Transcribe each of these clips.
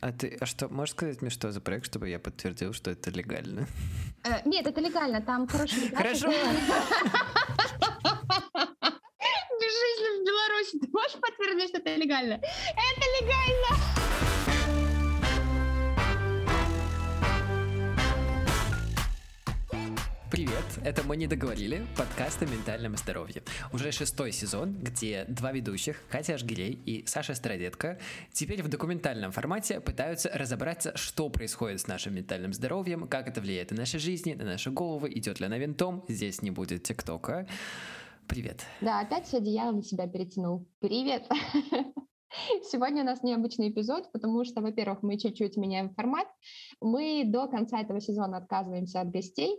А ты, а что, можешь сказать мне, что за проект, чтобы я подтвердил, что это легально? Э, нет, это легально, там хороший Хорошо. Жизнь в Беларуси, ты можешь подтвердить, что это легально? Это легально! Это «Мы не договорили», подкаст о ментальном здоровье. Уже шестой сезон, где два ведущих, Катя Ажгирей и Саша Стародетка, теперь в документальном формате пытаются разобраться, что происходит с нашим ментальным здоровьем, как это влияет на наши жизни, на наши головы, идет ли она винтом, здесь не будет ТикТока. Привет. Да, опять все одеяло на себя перетянул. Привет. Сегодня у нас необычный эпизод, потому что, во-первых, мы чуть-чуть меняем формат. Мы до конца этого сезона отказываемся от гостей,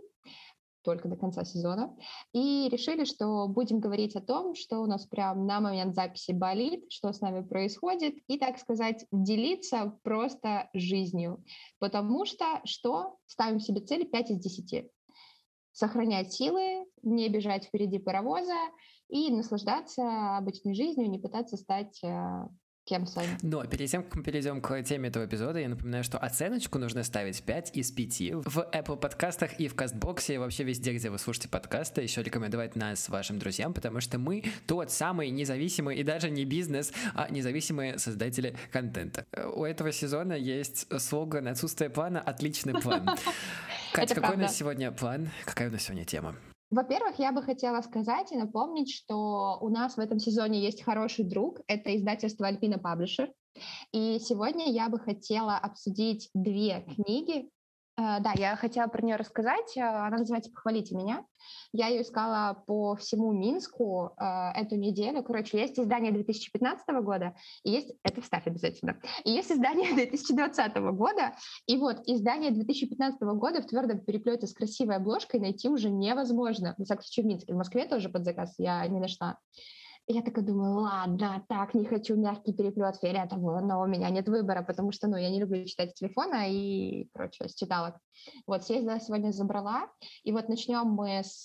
только до конца сезона, и решили, что будем говорить о том, что у нас прям на момент записи болит, что с нами происходит, и, так сказать, делиться просто жизнью. Потому что что? Ставим себе цели 5 из 10. Сохранять силы, не бежать впереди паровоза и наслаждаться обычной жизнью, не пытаться стать э, кем Саня? Но перед тем, как мы перейдем к теме этого эпизода, я напоминаю, что оценочку нужно ставить 5 из 5 в Apple подкастах и в Кастбоксе, и вообще везде, где вы слушаете подкасты. Еще рекомендовать нас вашим друзьям, потому что мы тот самый независимый и даже не бизнес, а независимые создатели контента. У этого сезона есть слоган «Отсутствие плана – отличный план». Катя, какой у нас сегодня план? Какая у нас сегодня тема? Во-первых, я бы хотела сказать и напомнить, что у нас в этом сезоне есть хороший друг, это издательство Альпина Паблишер. И сегодня я бы хотела обсудить две книги, да, я хотела про нее рассказать. Э, она называется «Похвалите меня». Я ее искала по всему Минску э, эту неделю. Короче, есть издание 2015 года, и есть... Это вставь обязательно. И есть издание 2020 года. И вот издание 2015 года в твердом переплете с красивой обложкой найти уже невозможно. В всяком случае, в Минске. В Москве тоже под заказ я не нашла я такая думаю, ладно, так, не хочу мягкий переплет фиолетового, но у меня нет выбора, потому что, ну, я не люблю читать телефона и, короче, с читалок. Вот, съездила сегодня, забрала, и вот начнем мы с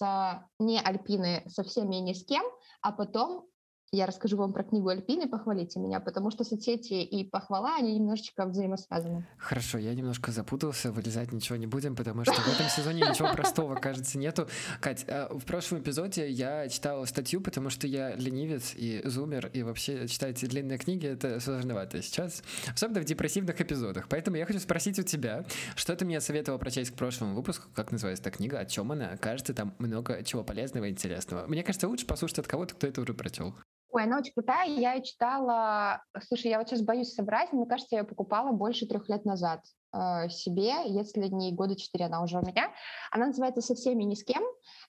не Альпины со всеми и ни с кем, а потом я расскажу вам про книгу Альпины, похвалите меня, потому что соцсети и похвала, они немножечко взаимосвязаны. Хорошо, я немножко запутался, вырезать ничего не будем, потому что в этом сезоне ничего простого, кажется, нету. Кать, а, в прошлом эпизоде я читал статью, потому что я ленивец и зумер, и вообще читать длинные книги — это сложновато сейчас, особенно в депрессивных эпизодах. Поэтому я хочу спросить у тебя, что ты мне советовал прочесть к прошлому выпуску, как называется эта книга, о чем она? Кажется, там много чего полезного и интересного. Мне кажется, лучше послушать от кого-то, кто это уже прочел. Ой, она очень крутая. Я ее читала... Слушай, я вот сейчас боюсь собрать, мне кажется, я ее покупала больше трех лет назад э, себе, если не года четыре она уже у меня. Она называется «Со всеми ни с кем».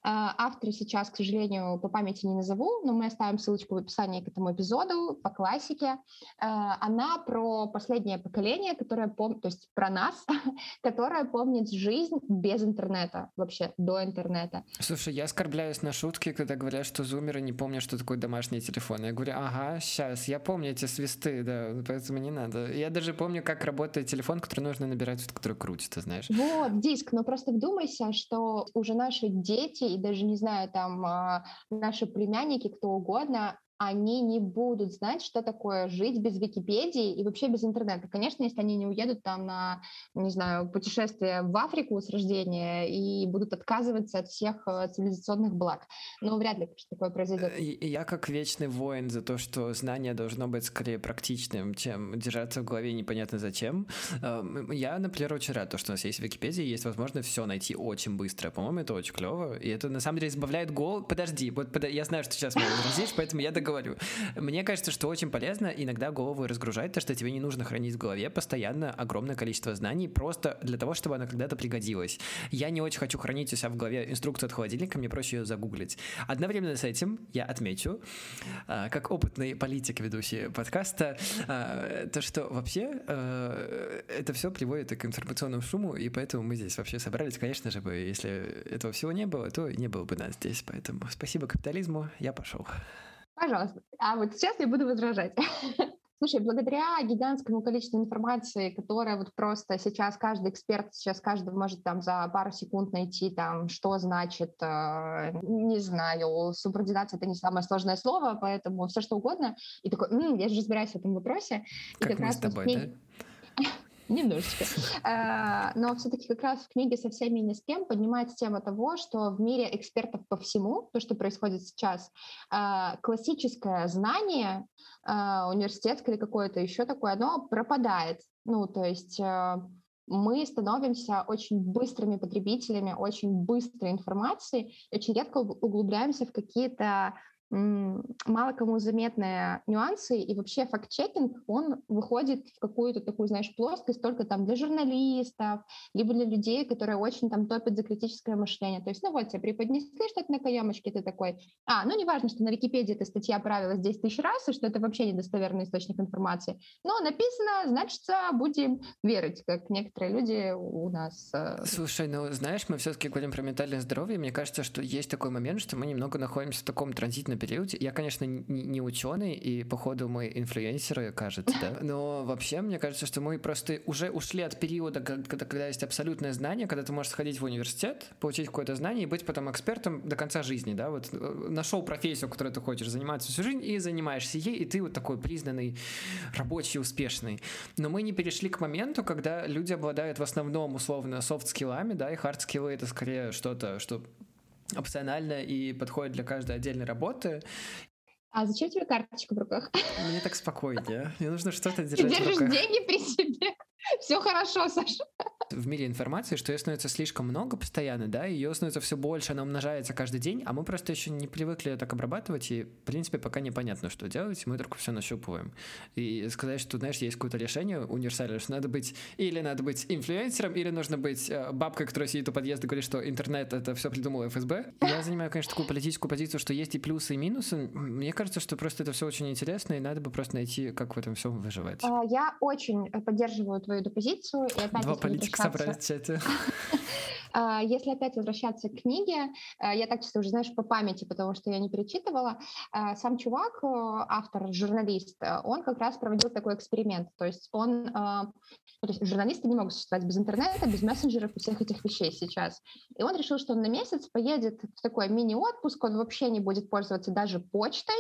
Э, сейчас, к сожалению, по памяти не назову, но мы оставим ссылочку в описании к этому эпизоду по классике. Э, она про последнее поколение, которое помнит, то есть про нас, которое помнит жизнь без интернета, вообще до интернета. Слушай, я оскорбляюсь на шутки, когда говорят, что зумеры не помнят, что такое домашний телефон. Я говорю, ага, сейчас, я помню эти свисты, да, поэтому не надо. Я даже помню, как работает телефон, который нужно набирать, который крутится, знаешь. Вот, диск, но просто вдумайся, что уже наши дети, и даже, не знаю, там, а, наши племянники, кто угодно, они не будут знать, что такое жить без Википедии и вообще без интернета. Конечно, если они не уедут там на, не знаю, путешествие в Африку с рождения и будут отказываться от всех э, цивилизационных благ. Но вряд ли такое произойдет. Э, я как вечный воин за то, что знание должно быть скорее практичным, чем держаться в голове непонятно зачем. Эм, я, например, очень рад, то, что у нас есть Википедия, есть возможность все найти очень быстро. По-моему, это очень клево. И это на самом деле избавляет гол. Подожди, вот под... я знаю, что сейчас мы возразишь, поэтому я говорю. Мне кажется, что очень полезно иногда голову разгружать, то, что тебе не нужно хранить в голове постоянно огромное количество знаний, просто для того, чтобы она когда-то пригодилась. Я не очень хочу хранить у себя в голове инструкцию от холодильника, мне проще ее загуглить. Одновременно с этим я отмечу, а, как опытный политик, ведущий подкаста, а, то, что вообще а, это все приводит к информационному шуму, и поэтому мы здесь вообще собрались, конечно же, бы, если этого всего не было, то не было бы нас здесь. Поэтому спасибо капитализму, я пошел. Пожалуйста. А вот сейчас я буду возражать. Слушай, благодаря гигантскому количеству информации, которая вот просто сейчас каждый эксперт, сейчас каждый может там за пару секунд найти там, что значит, э, не знаю, субординация — это не самое сложное слово, поэтому все что угодно. И такой, м-м, я же разбираюсь в этом вопросе. Как и как мы раз с тобой, вот, да? Немножечко. А, но все-таки как раз в книге «Со всеми и ни с кем» поднимается тема того, что в мире экспертов по всему, то, что происходит сейчас, а, классическое знание а, университетское или какое-то еще такое, оно пропадает. Ну, то есть мы становимся очень быстрыми потребителями очень быстрой информации, очень редко углубляемся в какие-то мало кому заметные нюансы, и вообще факт-чекинг, он выходит в какую-то такую, знаешь, плоскость только там для журналистов, либо для людей, которые очень там топят за критическое мышление. То есть, ну вот, тебе преподнесли что-то на каемочке, ты такой, а, ну неважно, что на Википедии эта статья правилась 10 тысяч раз, и что это вообще недостоверный источник информации, но написано, значит, будем верить, как некоторые люди у нас. Э, Слушай, ну знаешь, мы все-таки говорим про ментальное здоровье, мне кажется, что есть такой момент, что мы немного находимся в таком транзитном определенном периоде. Я, конечно, не, не ученый, и, походу, мы инфлюенсеры, кажется, да. Но вообще, мне кажется, что мы просто уже ушли от периода, когда, когда есть абсолютное знание, когда ты можешь сходить в университет, получить какое-то знание и быть потом экспертом до конца жизни, да. Вот э, нашел профессию, которой ты хочешь заниматься всю жизнь, и занимаешься ей, и ты вот такой признанный, рабочий, успешный. Но мы не перешли к моменту, когда люди обладают в основном, условно, софт-скиллами, да, и хард-скиллы — это скорее что-то, что опционально и подходит для каждой отдельной работы. А зачем тебе карточка в руках? Мне так спокойнее. Мне нужно что-то держать Ты держишь деньги при себе. Все хорошо, Саша. В мире информации, что ее становится слишком много постоянно, да, ее становится все больше, она умножается каждый день, а мы просто еще не привыкли так обрабатывать, и, в принципе, пока непонятно, что делать, мы только все нащупываем. И сказать, что, знаешь, есть какое-то решение универсальное, что надо быть, или надо быть инфлюенсером, или нужно быть э, бабкой, которая сидит у подъезда и говорит, что интернет это все придумал ФСБ. Я занимаю, конечно, такую политическую позицию, что есть и плюсы, и минусы. Мне кажется, что просто это все очень интересно, и надо бы просто найти, как в этом всем выживать. А, я очень поддерживаю твою позицию. И опять Два политика собрались в чате. А, если опять возвращаться к книге, а, я так чисто уже, знаешь, по памяти, потому что я не перечитывала, а, сам чувак, э, автор, журналист, э, он как раз проводил такой эксперимент. То есть он, ну, то есть журналисты не могут существовать без интернета, без мессенджеров и всех этих вещей сейчас. И он решил, что он на месяц поедет в такой мини-отпуск, он вообще не будет пользоваться даже почтой,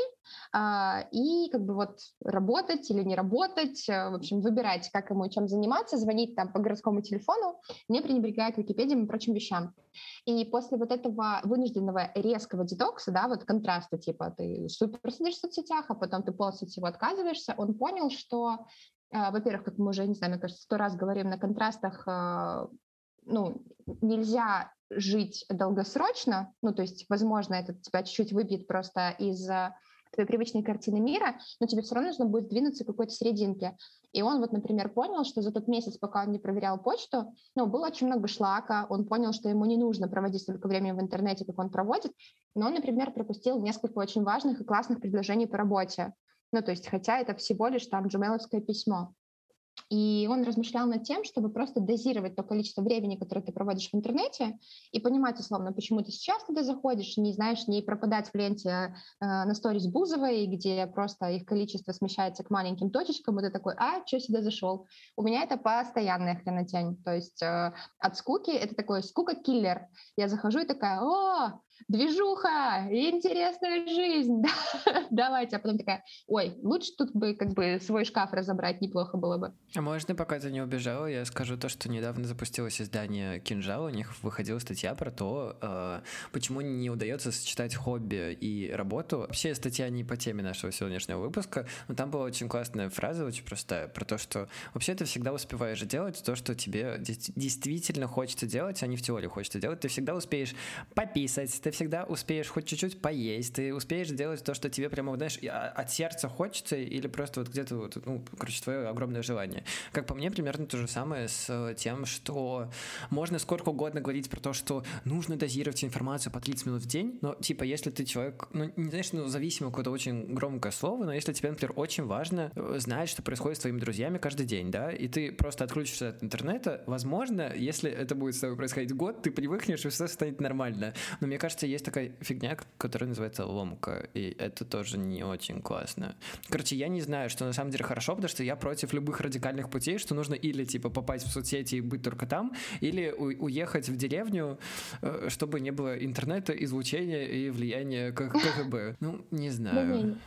и как бы вот работать или не работать, э, в общем, выбирать, как ему чем заниматься, звонить там по городскому телефону, не пренебрегая к Википедии и прочим вещам. И после вот этого вынужденного резкого детокса, да, вот контраста, типа ты супер сидишь в соцсетях, а потом ты полностью от всего отказываешься, он понял, что, э, во-первых, как мы уже, не знаю, мне кажется, сто раз говорим на контрастах, э, ну, нельзя жить долгосрочно, ну, то есть, возможно, это тебя чуть-чуть выбьет просто из твоей привычной картины мира, но тебе все равно нужно будет двинуться к какой-то серединке. И он вот, например, понял, что за тот месяц, пока он не проверял почту, ну, было очень много шлака, он понял, что ему не нужно проводить столько времени в интернете, как он проводит, но он, например, пропустил несколько очень важных и классных предложений по работе. Ну, то есть, хотя это всего лишь там джумейловское письмо. И он размышлял над тем, чтобы просто дозировать то количество времени, которое ты проводишь в интернете, и понимать, условно, почему ты сейчас туда заходишь, не знаешь, не пропадать в ленте э, на сторис Бузовой, где просто их количество смещается к маленьким точечкам, и ты такой, а, что сюда зашел? У меня это постоянная хренотень. То есть э, от скуки это такой скука-киллер. Я захожу и такая, о, движуха, интересная жизнь, давайте. А потом такая, ой, лучше тут бы как бы свой шкаф разобрать, неплохо было бы. А можно, пока ты не убежала, я скажу то, что недавно запустилось издание «Кинжал», у них выходила статья про то, э, почему не удается сочетать хобби и работу. Вообще статья не по теме нашего сегодняшнего выпуска, но там была очень классная фраза, очень простая, про то, что вообще ты всегда успеваешь делать то, что тебе действительно хочется делать, а не в теории хочется делать. Ты всегда успеешь пописать, ты всегда успеешь хоть чуть-чуть поесть, ты успеешь делать то, что тебе прямо, знаешь, а, от сердца хочется, или просто вот где-то, вот, ну, короче, твое огромное желание. Как по мне, примерно то же самое с тем, что можно сколько угодно говорить про то, что нужно дозировать информацию по 30 минут в день, но, типа, если ты человек, ну, не знаешь, ну, зависимо какое-то очень громкое слово, но если тебе, например, очень важно э, знать, что происходит с твоими друзьями каждый день, да, и ты просто отключишься от интернета, возможно, если это будет с тобой происходить год, ты привыкнешь, и все станет нормально. Но мне кажется, кажется, есть такая фигня, которая называется ломка, и это тоже не очень классно. Короче, я не знаю, что на самом деле хорошо, потому что я против любых радикальных путей, что нужно или, типа, попасть в соцсети и быть только там, или уехать в деревню, э, чтобы не было интернета, излучения и влияния КГБ. Ну, не знаю.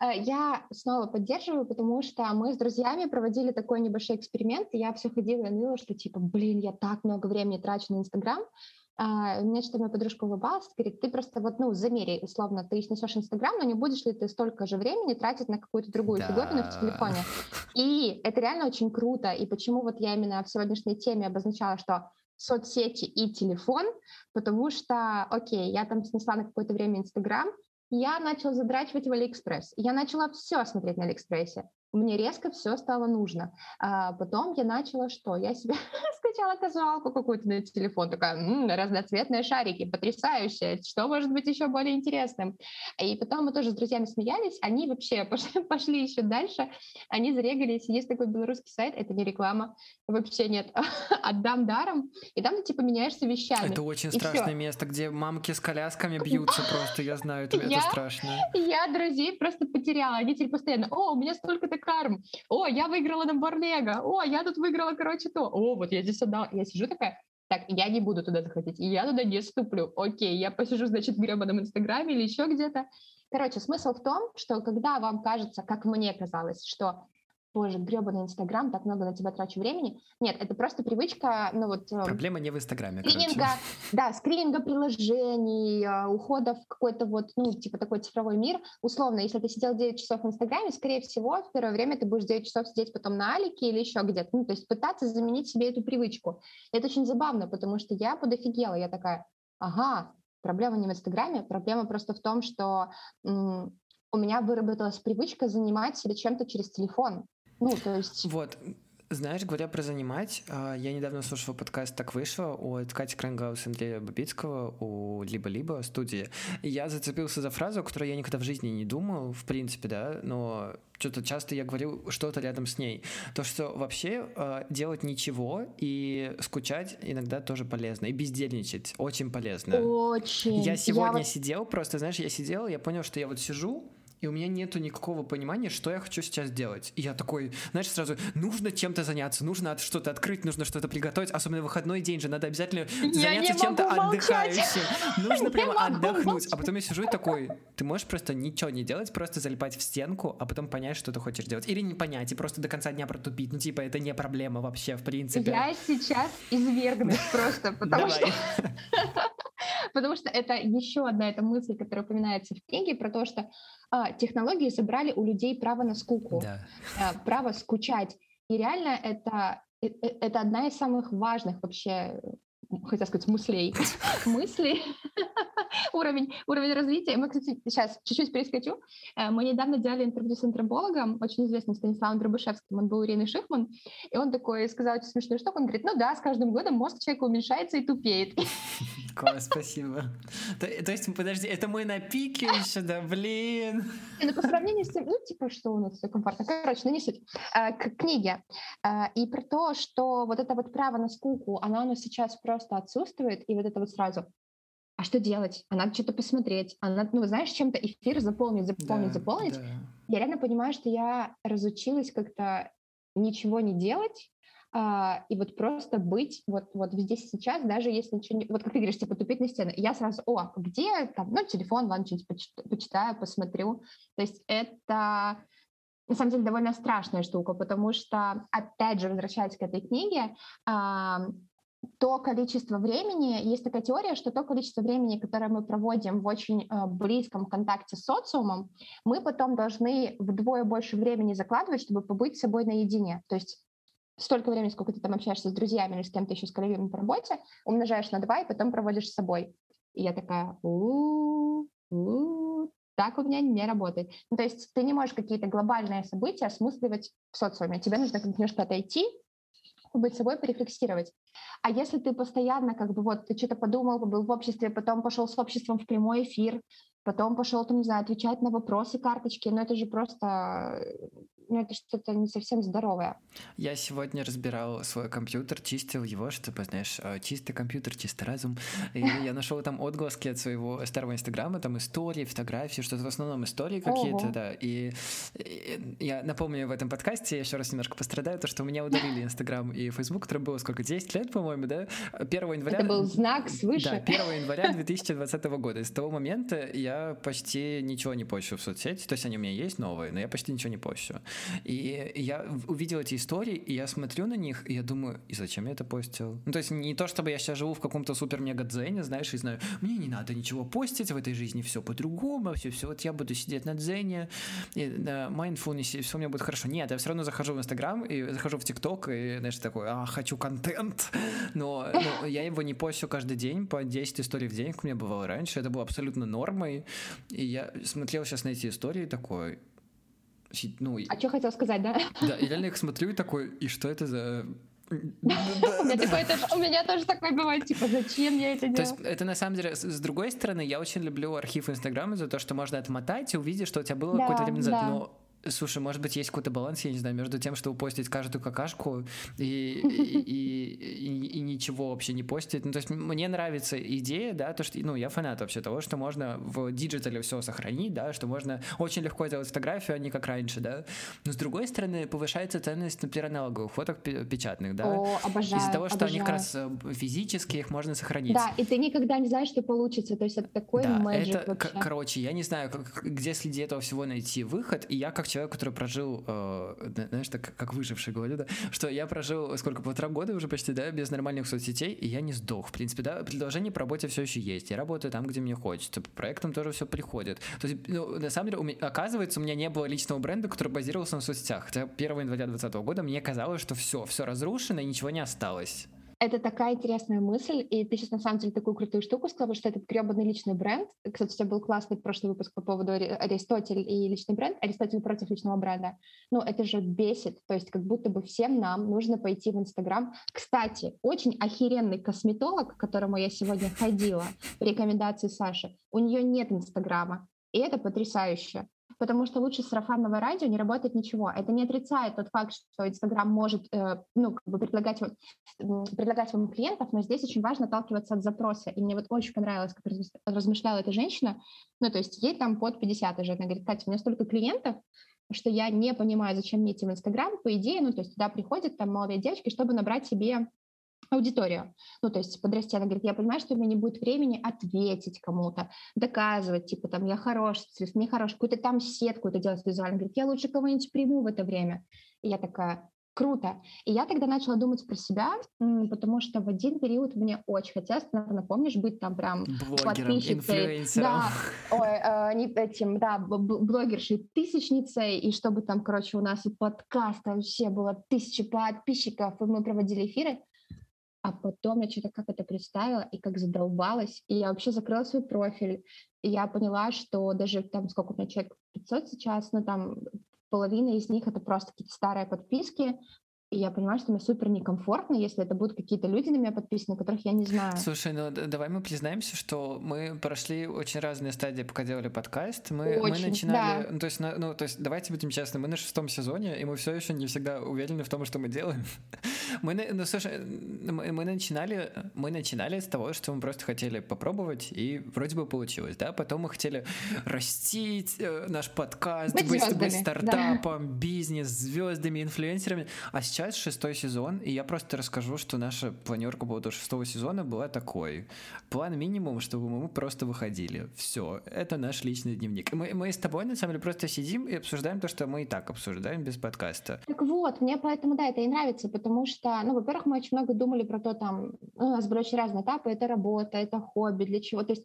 Э, я снова поддерживаю, потому что мы с друзьями проводили такой небольшой эксперимент, и я все ходила и ныла, что типа, блин, я так много времени трачу на Инстаграм, а, меня что-то моя подружка улыбалась, говорит, ты просто вот, ну, замери, условно, ты снесешь Инстаграм, но не будешь ли ты столько же времени тратить на какую-то другую да. фиговину в телефоне. И это реально очень круто. И почему вот я именно в сегодняшней теме обозначала, что соцсети и телефон, потому что, окей, я там снесла на какое-то время Инстаграм, я начала задрачивать в Алиэкспресс. Я начала все смотреть на Алиэкспрессе мне резко все стало нужно. А потом я начала что? Я себе скачала казуалку какую-то на телефон, такая, м-м, разноцветные шарики, потрясающе, что может быть еще более интересным? И потом мы тоже с друзьями смеялись, они вообще пошли, пошли еще дальше, они зарегались, есть такой белорусский сайт, это не реклама, вообще нет, отдам даром, и там ты типа меняешься вещами. Это очень страшное все. место, где мамки с колясками бьются просто, я знаю, это, я, это страшно. Я друзей просто потеряла, они теперь постоянно, о, у меня столько-то карм, о, я выиграла на Лего, о, я тут выиграла, короче, то, о, вот я здесь отдала, я сижу такая, так, я не буду туда заходить, я туда не ступлю, окей, я посижу, значит, в гребаном Инстаграме или еще где-то. Короче, смысл в том, что когда вам кажется, как мне казалось, что боже, гребаный Инстаграм, так много на тебя трачу времени. Нет, это просто привычка, ну вот... Эм, Проблема не в Инстаграме, скрининга, Да, скрининга приложений, э, ухода в какой-то вот, ну, типа такой цифровой мир. Условно, если ты сидел 9 часов в Инстаграме, скорее всего, в первое время ты будешь 9 часов сидеть потом на Алике или еще где-то. Ну, то есть пытаться заменить себе эту привычку. Это очень забавно, потому что я подофигела, я такая, ага, проблема не в Инстаграме, проблема просто в том, что у меня выработалась привычка занимать себя чем-то через телефон. Ну, то есть... Вот, знаешь, говоря про занимать, а, я недавно слушал подкаст «Так вышло» от Кати Крангаус и Андрея Бабицкого у «Либо-либо» студии. И я зацепился за фразу, о которой я никогда в жизни не думал, в принципе, да, но что-то часто я говорил что-то рядом с ней. То, что вообще а, делать ничего и скучать иногда тоже полезно. И бездельничать очень полезно. Очень. Я сегодня я сидел, просто, знаешь, я сидел, я понял, что я вот сижу, и у меня нету никакого понимания, что я хочу сейчас делать. И я такой, знаешь, сразу, нужно чем-то заняться, нужно что-то открыть, нужно что-то приготовить, особенно выходной день же, надо обязательно заняться чем-то отдыхающим. Нужно прямо отдохнуть. А потом я сижу и такой, ты можешь просто ничего не делать, просто залипать в стенку, а потом понять, что ты хочешь делать. Или не понять, и просто до конца дня протупить. Ну, типа, это не проблема вообще, в принципе. Я сейчас извергнусь просто, потому что... Потому что это еще одна эта мысль, которая упоминается в книге, про то, что а, технологии забрали у людей право на скуку, да. а, право скучать. И реально это, это, э, это одна из самых важных вообще хотел сказать, мыслей, мыслей, уровень, уровень развития. Мы, кстати, сейчас чуть-чуть перескочу. Э, мы недавно делали интервью с антропологом, очень известным Станиславом Дробышевским, он был Ириной Шихман, и он такой сказал очень смешную штуку, он говорит, ну да, с каждым годом мозг человека уменьшается и тупеет. Класс, спасибо. То, то есть, подожди, это мы на пике еще, да, блин. Ну, по сравнению с тем, ну, типа, что у нас все комфортно. Короче, ну, не суть. Э, к книге. Э, и про то, что вот это вот право на скуку, оно у нас сейчас просто отсутствует, и вот это вот сразу, а что делать? А надо что-то посмотреть. А надо, ну, знаешь, чем-то эфир заполнить, заполнить, да, заполнить. Да. Я реально понимаю, что я разучилась как-то ничего не делать, а, и вот просто быть вот, вот здесь сейчас, даже если ничего не... Вот как ты говоришь, типа тупить на стену, я сразу, о, где там, ну, телефон, ладно, что-нибудь почитаю, посмотрю. То есть это на самом деле довольно страшная штука, потому что, опять же, возвращаясь к этой книге, то количество времени, есть такая теория, что то количество времени, которое мы проводим в очень э, близком контакте с социумом, мы потом должны вдвое больше времени закладывать, чтобы побыть с собой наедине. То есть столько времени, сколько ты там общаешься с друзьями или с кем-то еще, с коллегами по работе, умножаешь на два и потом проводишь с собой. И я такая, у-у-у, так у меня не работает. Ну, то есть ты не можешь какие-то глобальные события осмысливать в социуме. Тебе нужно немножко отойти, побыть собой, порефлексировать. А если ты постоянно, как бы, вот, ты что-то подумал, был в обществе, потом пошел с обществом в прямой эфир, потом пошел, там, не знаю, отвечать на вопросы карточки, ну, это же просто ну, это что-то не совсем здоровое. Я сегодня разбирал свой компьютер, чистил его, чтобы, знаешь, э, чистый компьютер, чистый разум. И я нашел там отголоски от своего старого инстаграма, там истории, фотографии, что-то в основном истории какие-то, да. И, и я напомню в этом подкасте, я еще раз немножко пострадаю, то, что у меня удалили инстаграм и фейсбук, который было сколько, 10 лет, по-моему, да? 1 января... Это был знак свыше. Да, 1 января 2020 года. С того момента я почти ничего не пощу в соцсети, то есть они у меня есть новые, но я почти ничего не пощу. И я увидел эти истории, и я смотрю на них, и я думаю, и зачем я это постил? Ну, то есть не то, чтобы я сейчас живу в каком-то супер-мега-дзене, знаешь, и знаю, мне не надо ничего постить, в этой жизни все по-другому, все, все, вот я буду сидеть на дзене, и на mindfulness, и все у меня будет хорошо. Нет, я все равно захожу в Инстаграм, и захожу в ТикТок, и, знаешь, такой, а, хочу контент, но, но я его не постю каждый день, по 10 историй в день, как у меня бывало раньше, это было абсолютно нормой, и я смотрел сейчас на эти истории такой, ну, а что хотел сказать, да? Да, я реально их смотрю и такой, и что это за у меня тоже такое бывает, типа, зачем я это делаю? То есть это на самом деле, с другой стороны, я очень люблю архив Инстаграма за то, что можно отмотать и увидеть, что у тебя было какое-то время назад, но Слушай, может быть, есть какой-то баланс, я не знаю, между тем, чтобы постить каждую какашку и, и, и, и, ничего вообще не постить. Ну, то есть мне нравится идея, да, то, что, ну, я фанат вообще того, что можно в digital е все сохранить, да, что можно очень легко сделать фотографию, а не как раньше, да. Но с другой стороны, повышается ценность, например, аналоговых фоток печатных, да. О, обожаю, Из-за того, что обожаю. они как раз э, физически их можно сохранить. Да, и ты никогда не знаешь, что получится, то есть это такой да, это, вообще. короче, я не знаю, как, где среди этого всего найти выход, и я как человек, который прожил, э, знаешь, так как выживший говорю, да, что я прожил сколько, полтора года уже почти, да, без нормальных соцсетей, и я не сдох. В принципе, да, предложение по работе все еще есть. Я работаю там, где мне хочется. По проектам тоже все приходит. То есть, ну, на самом деле, у меня, оказывается, у меня не было личного бренда, который базировался на соцсетях. Хотя 1 января 2020 года мне казалось, что все, все разрушено и ничего не осталось. Это такая интересная мысль, и ты сейчас на самом деле такую крутую штуку сказала, что этот гребаный личный бренд. Кстати, у тебя был классный прошлый выпуск по поводу Аристотель и личный бренд, Аристотель против личного бренда. Ну, это же бесит, то есть как будто бы всем нам нужно пойти в Инстаграм. Кстати, очень охеренный косметолог, к которому я сегодня ходила, по рекомендации Саши, у нее нет Инстаграма, и это потрясающе потому что лучше сарафанного радио не работает ничего. Это не отрицает тот факт, что Инстаграм может э, ну, как бы предлагать, предлагать вам клиентов, но здесь очень важно отталкиваться от запроса. И мне вот очень понравилось, как размышляла эта женщина, ну, то есть ей там под 50 уже, она говорит, Катя, у меня столько клиентов, что я не понимаю, зачем мне идти в Инстаграм, по идее, ну, то есть туда приходят там молодые девочки, чтобы набрать себе аудиторию. Ну, то есть подрасти, она говорит, я понимаю, что у меня не будет времени ответить кому-то, доказывать, типа, там, я хорош, не хорош, какую-то там сетку это делать визуально. Говорит, я лучше кого-нибудь приму в это время. И я такая, круто. И я тогда начала думать про себя, потому что в один период мне очень хотелось, наверное, помнишь, быть там прям Блогером, инфлюенсером. Да, ой, э, не этим, да, блогершей, тысячницей, и чтобы там, короче, у нас и подкаст вообще было тысячи подписчиков, и мы проводили эфиры. А потом я что-то как это представила и как задолбалась, и я вообще закрыла свой профиль. И я поняла, что даже там, сколько у меня человек, 500 сейчас, ну там половина из них это просто какие-то старые подписки, и я понимаю, что мне супер некомфортно, если это будут какие-то люди на меня подписаны, которых я не знаю. Слушай, ну давай мы признаемся, что мы прошли очень разные стадии, пока делали подкаст. Мы, очень, мы начинали, да. ну, то есть, ну, то есть, давайте будем честны, мы на шестом сезоне, и мы все еще не всегда уверены в том, что мы делаем. Мы, ну, слушай, мы, мы начинали, мы начинали с того, что мы просто хотели попробовать, и вроде бы получилось, да. Потом мы хотели растить э, наш подкаст, быть, быть, быть стартапом, да. бизнес, звездами, инфлюенсерами, а сейчас сейчас шестой сезон, и я просто расскажу, что наша планерка по поводу шестого сезона была такой. План минимум, чтобы мы просто выходили. Все, это наш личный дневник. Мы, мы с тобой, на самом деле, просто сидим и обсуждаем то, что мы и так обсуждаем без подкаста. Так вот, мне поэтому, да, это и нравится, потому что, ну, во-первых, мы очень много думали про то, там, ну, у нас были очень разные этапы, это работа, это хобби, для чего, то есть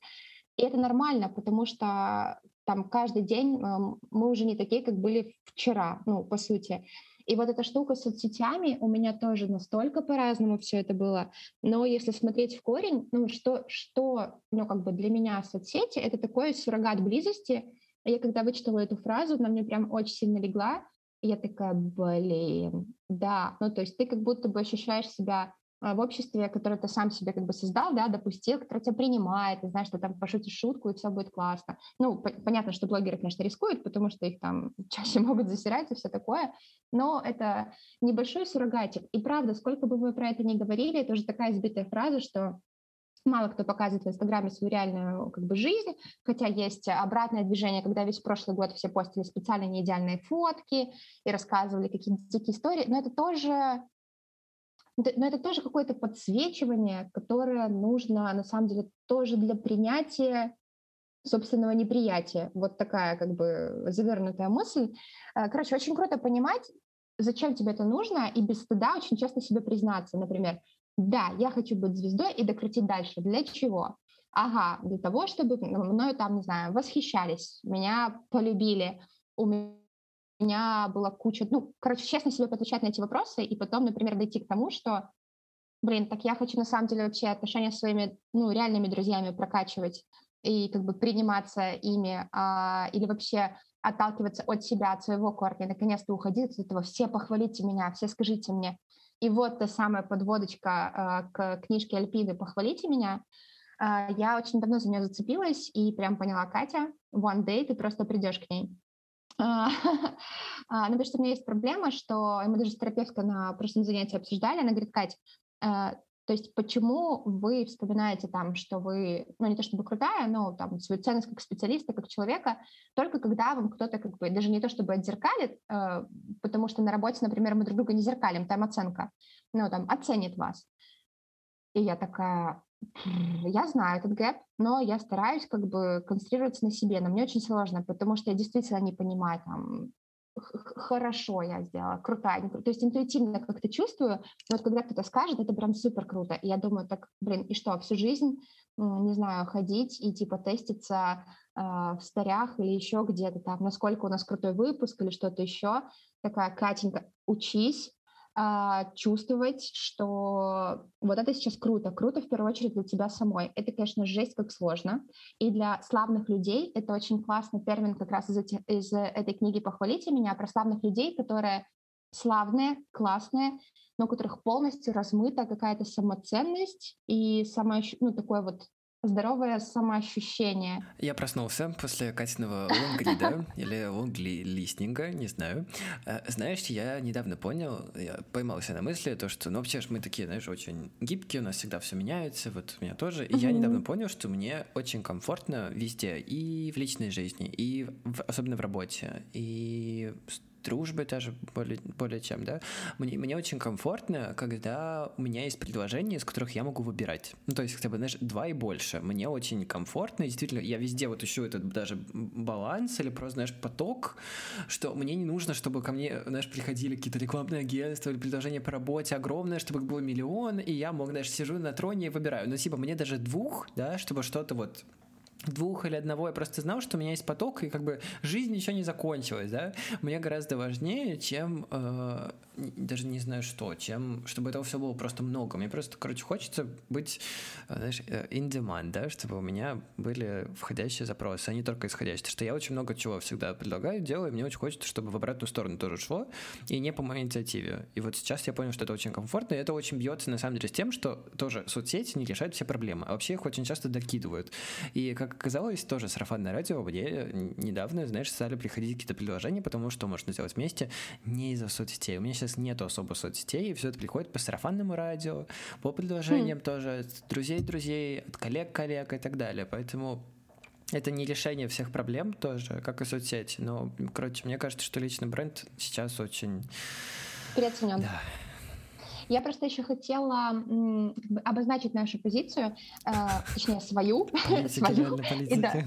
и это нормально, потому что там каждый день эм, мы уже не такие, как были вчера, ну, по сути. И вот эта штука с соцсетями у меня тоже настолько по-разному все это было. Но если смотреть в корень, ну что, что ну, как бы для меня соцсети — это такой суррогат близости. Я когда вычитала эту фразу, она мне прям очень сильно легла. И я такая, блин, да. Ну то есть ты как будто бы ощущаешь себя в обществе, которое ты сам себе как бы создал, да, допустил, которое тебя принимает, ты знаешь, что там пошутишь шутку, и все будет классно. Ну, по- понятно, что блогеры, конечно, рискуют, потому что их там чаще могут засирать и все такое, но это небольшой суррогатик. И правда, сколько бы вы про это ни говорили, это уже такая избитая фраза, что мало кто показывает в Инстаграме свою реальную как бы, жизнь, хотя есть обратное движение, когда весь прошлый год все постили специально неидеальные фотки и рассказывали какие-то дикие истории, но это тоже но это тоже какое-то подсвечивание, которое нужно, на самом деле, тоже для принятия собственного неприятия. Вот такая как бы завернутая мысль. Э, короче, очень круто понимать, зачем тебе это нужно, и без стыда очень часто себе признаться. Например, да, я хочу быть звездой и докрутить дальше. Для чего? Ага, для того, чтобы мною там, не знаю, восхищались, меня полюбили, у меня была куча, ну, короче, честно себе отвечать на эти вопросы и потом, например, дойти к тому, что, блин, так я хочу на самом деле вообще отношения с своими, ну, реальными друзьями прокачивать и как бы приниматься ими, а, или вообще отталкиваться от себя, от своего корня, наконец-то уходить от этого, все похвалите меня, все скажите мне. И вот та самая подводочка э, к книжке Альпины «Похвалите меня», э, я очень давно за нее зацепилась и прям поняла, Катя, one day ты просто придешь к ней. А, а, ну, что у меня есть проблема, что мы даже с терапевткой на прошлом занятии обсуждали, она говорит, Кать, э, то есть почему вы вспоминаете там, что вы, ну не то чтобы крутая, но там свою ценность как специалиста, как человека, только когда вам кто-то как бы, даже не то чтобы отзеркалит, э, потому что на работе, например, мы друг друга не зеркалим, там оценка, ну там оценит вас. И я такая, я знаю этот гэп, но я стараюсь как бы концентрироваться на себе, но мне очень сложно, потому что я действительно не понимаю там, хорошо я сделала, крутая. То есть интуитивно как-то чувствую, но вот когда кто-то скажет, это прям супер круто. И я думаю, так, блин, и что, всю жизнь, не знаю, ходить и типа теститься э, в старях или еще где-то там, насколько у нас крутой выпуск или что-то еще. Такая, Катенька, учись, а, чувствовать, что вот это сейчас круто. Круто в первую очередь для тебя самой. Это, конечно, жесть как сложно. И для славных людей это очень классный термин как раз из, эти, из этой книги «Похвалите меня» про славных людей, которые славные, классные, но у которых полностью размыта какая-то самоценность и самое, ну, такое вот здоровое самоощущение. Я проснулся после Катиного лонгрида или лонгли-листинга, не знаю. Э, знаешь, я недавно понял, я поймался на мысли, то, что, ну, вообще же мы такие, знаешь, очень гибкие, у нас всегда все меняется, вот у меня тоже. И я недавно понял, что мне очень комфортно везде, и в личной жизни, и в, особенно в работе, и дружбы даже более, более чем, да, мне, мне очень комфортно, когда у меня есть предложения, из которых я могу выбирать. Ну, то есть, хотя бы, знаешь, два и больше. Мне очень комфортно, и действительно, я везде вот ищу этот даже баланс или просто, знаешь, поток, что мне не нужно, чтобы ко мне, знаешь, приходили какие-то рекламные агентства или предложения по работе огромное, чтобы их было миллион, и я мог, знаешь, сижу на троне и выбираю. Но, типа, мне даже двух, да, чтобы что-то вот двух или одного, я просто знал, что у меня есть поток, и как бы жизнь еще не закончилась, да, мне гораздо важнее, чем э, даже не знаю что, чем чтобы этого все было просто много. Мне просто, короче, хочется быть, э, знаешь, э, in demand, да, чтобы у меня были входящие запросы, а не только исходящие. Что я очень много чего всегда предлагаю, делаю, и мне очень хочется, чтобы в обратную сторону тоже шло, и не по моей инициативе. И вот сейчас я понял, что это очень комфортно, и это очень бьется на самом деле с тем, что тоже соцсети не решают все проблемы, а вообще их очень часто докидывают. И как оказалось, тоже сарафанное радио, мне недавно, знаешь, стали приходить какие-то предложения, потому что можно сделать вместе не из-за соцсетей. У меня сейчас нету особо соцсетей, и все это приходит по сарафанному радио, по предложениям хм. тоже, от друзей друзей, от коллег коллег и так далее. Поэтому это не решение всех проблем тоже, как и соцсети. Но, короче, мне кажется, что личный бренд сейчас очень... Переоценен. Да. Я просто еще хотела обозначить нашу позицию, э, точнее свою, свою. И да, э,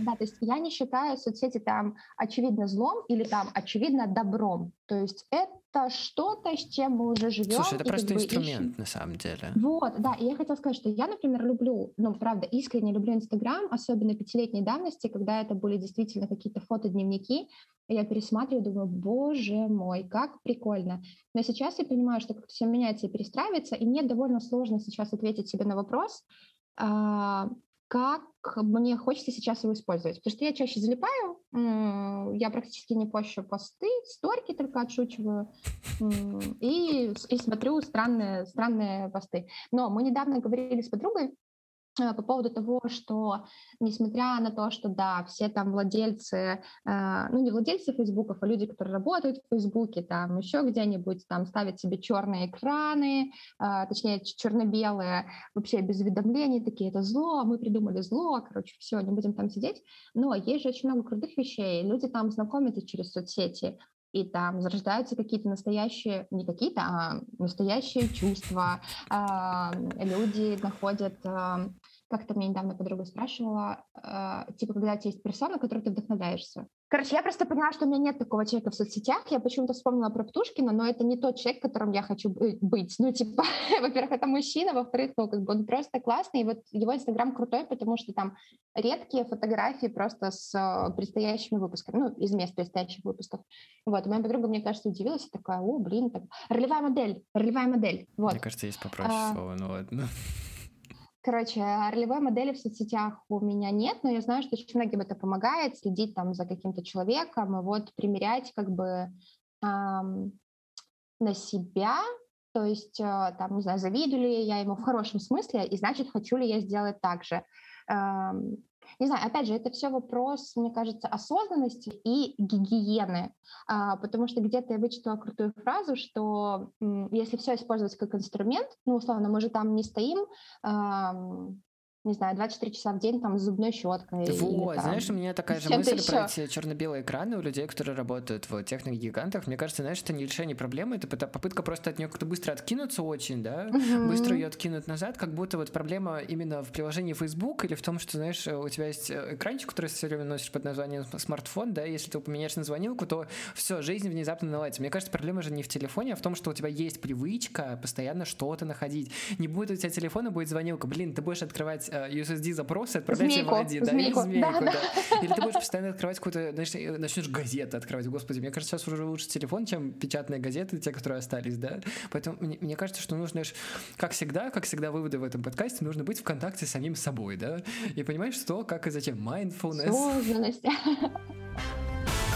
да, то есть я не считаю соцсети там очевидно злом или там очевидно добром. То есть это что-то, с чем мы уже живем. Слушай, это просто инструмент ищем. на самом деле. Вот, да. И я хотела сказать, что я, например, люблю, ну, правда, искренне люблю Инстаграм, особенно пятилетней давности, когда это были действительно какие-то фотодневники, я пересматриваю, думаю, боже мой, как прикольно. Но сейчас я понимаю, что как-то все меняется и перестраивается, и мне довольно сложно сейчас ответить себе на вопрос, а, как мне хочется сейчас его использовать. Потому что я чаще залипаю, я практически не пощу посты, сторики только отшучиваю и, и смотрю странные, странные посты. Но мы недавно говорили с подругой по поводу того, что несмотря на то, что да, все там владельцы, э, ну не владельцы Фейсбуков, а люди, которые работают в Фейсбуке, там еще где-нибудь там ставят себе черные экраны, э, точнее черно-белые, вообще без уведомлений, такие это зло, мы придумали зло, короче, все, не будем там сидеть. Но есть же очень много крутых вещей, люди там знакомятся через соцсети, и там зарождаются какие-то настоящие, не какие-то, а настоящие чувства. Люди находят как-то мне недавно подруга спрашивала, э, типа, когда у тебя есть персона, которой ты вдохновляешься. Короче, я просто поняла, что у меня нет такого человека в соцсетях. Я почему-то вспомнила про Птушкина, но это не тот человек, которым я хочу быть. Ну, типа, во-первых, это мужчина, во-вторых, ну, как бы он просто классный. И вот его Инстаграм крутой, потому что там редкие фотографии просто с э, предстоящими выпусками, ну, из мест предстоящих выпусков. Вот, моя подруга, мне кажется, удивилась и такая, о, блин, так... ролевая модель, ролевая модель. Вот. Мне кажется, есть попроще а... слово, ну ладно. Короче, ролевой модели в соцсетях у меня нет, но я знаю, что очень многим это помогает, следить там за каким-то человеком и вот примерять как бы эм, на себя, то есть, э, там, не знаю, завидую ли я ему в хорошем смысле, и значит, хочу ли я сделать так же. Эм, не знаю, опять же, это все вопрос, мне кажется, осознанности и гигиены, а, потому что где-то я вычитала крутую фразу, что м, если все использовать как инструмент, ну, условно, мы же там не стоим, не знаю, 24 часа в день там с зубной щеткой. Вот, или, знаешь, у меня такая же мысль еще. про эти черно-белые экраны у людей, которые работают в техных гигантах. Мне кажется, знаешь, это не решение проблемы, это попытка просто от нее как-то быстро откинуться очень, да, угу. быстро ее откинуть назад, как будто вот проблема именно в приложении Facebook или в том, что, знаешь, у тебя есть э, экранчик, который все время носишь под названием смартфон, да, если ты поменяешь на звонилку, то все, жизнь внезапно наладится. Мне кажется, проблема же не в телефоне, а в том, что у тебя есть привычка постоянно что-то находить. Не будет у тебя телефона, будет звонилка. Блин, ты будешь открывать э, USSD запросы, отправлять змейку, в один, да, змейку, змейку, да, да. да. Или ты будешь постоянно открывать какую-то, знаешь, начнешь газеты открывать. Господи, мне кажется, сейчас уже лучше телефон, чем печатные газеты, те, которые остались, да. Поэтому мне, мне кажется, что нужно, как всегда, как всегда выводы в этом подкасте, нужно быть в контакте с самим собой, да, и понимать, что, как и зачем. Mindfulness. Сложность.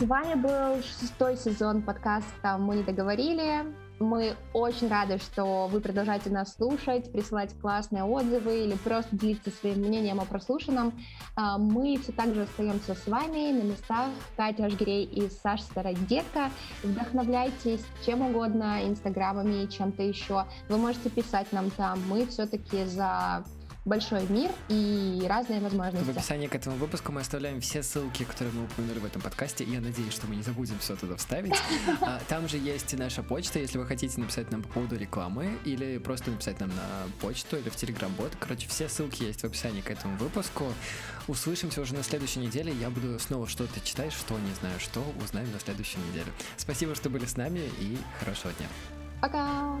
С вами был шестой сезон подкаста «Мы не договорили». Мы очень рады, что вы продолжаете нас слушать, присылать классные отзывы или просто делиться своим мнением о прослушанном. А, мы все так же остаемся с вами на местах Катя Ашгирей и Саша Стародетка. Вдохновляйтесь чем угодно, инстаграмами, чем-то еще. Вы можете писать нам там. Мы все-таки за большой мир и разные возможности. В описании к этому выпуску мы оставляем все ссылки, которые мы упомянули в этом подкасте. Я надеюсь, что мы не забудем все туда вставить. А, там же есть наша почта, если вы хотите написать нам по поводу рекламы или просто написать нам на почту или в Телеграм-бот. Короче, все ссылки есть в описании к этому выпуску. Услышимся уже на следующей неделе. Я буду снова что-то читать, что не знаю, что узнаем на следующей неделе. Спасибо, что были с нами и хорошего дня. Пока!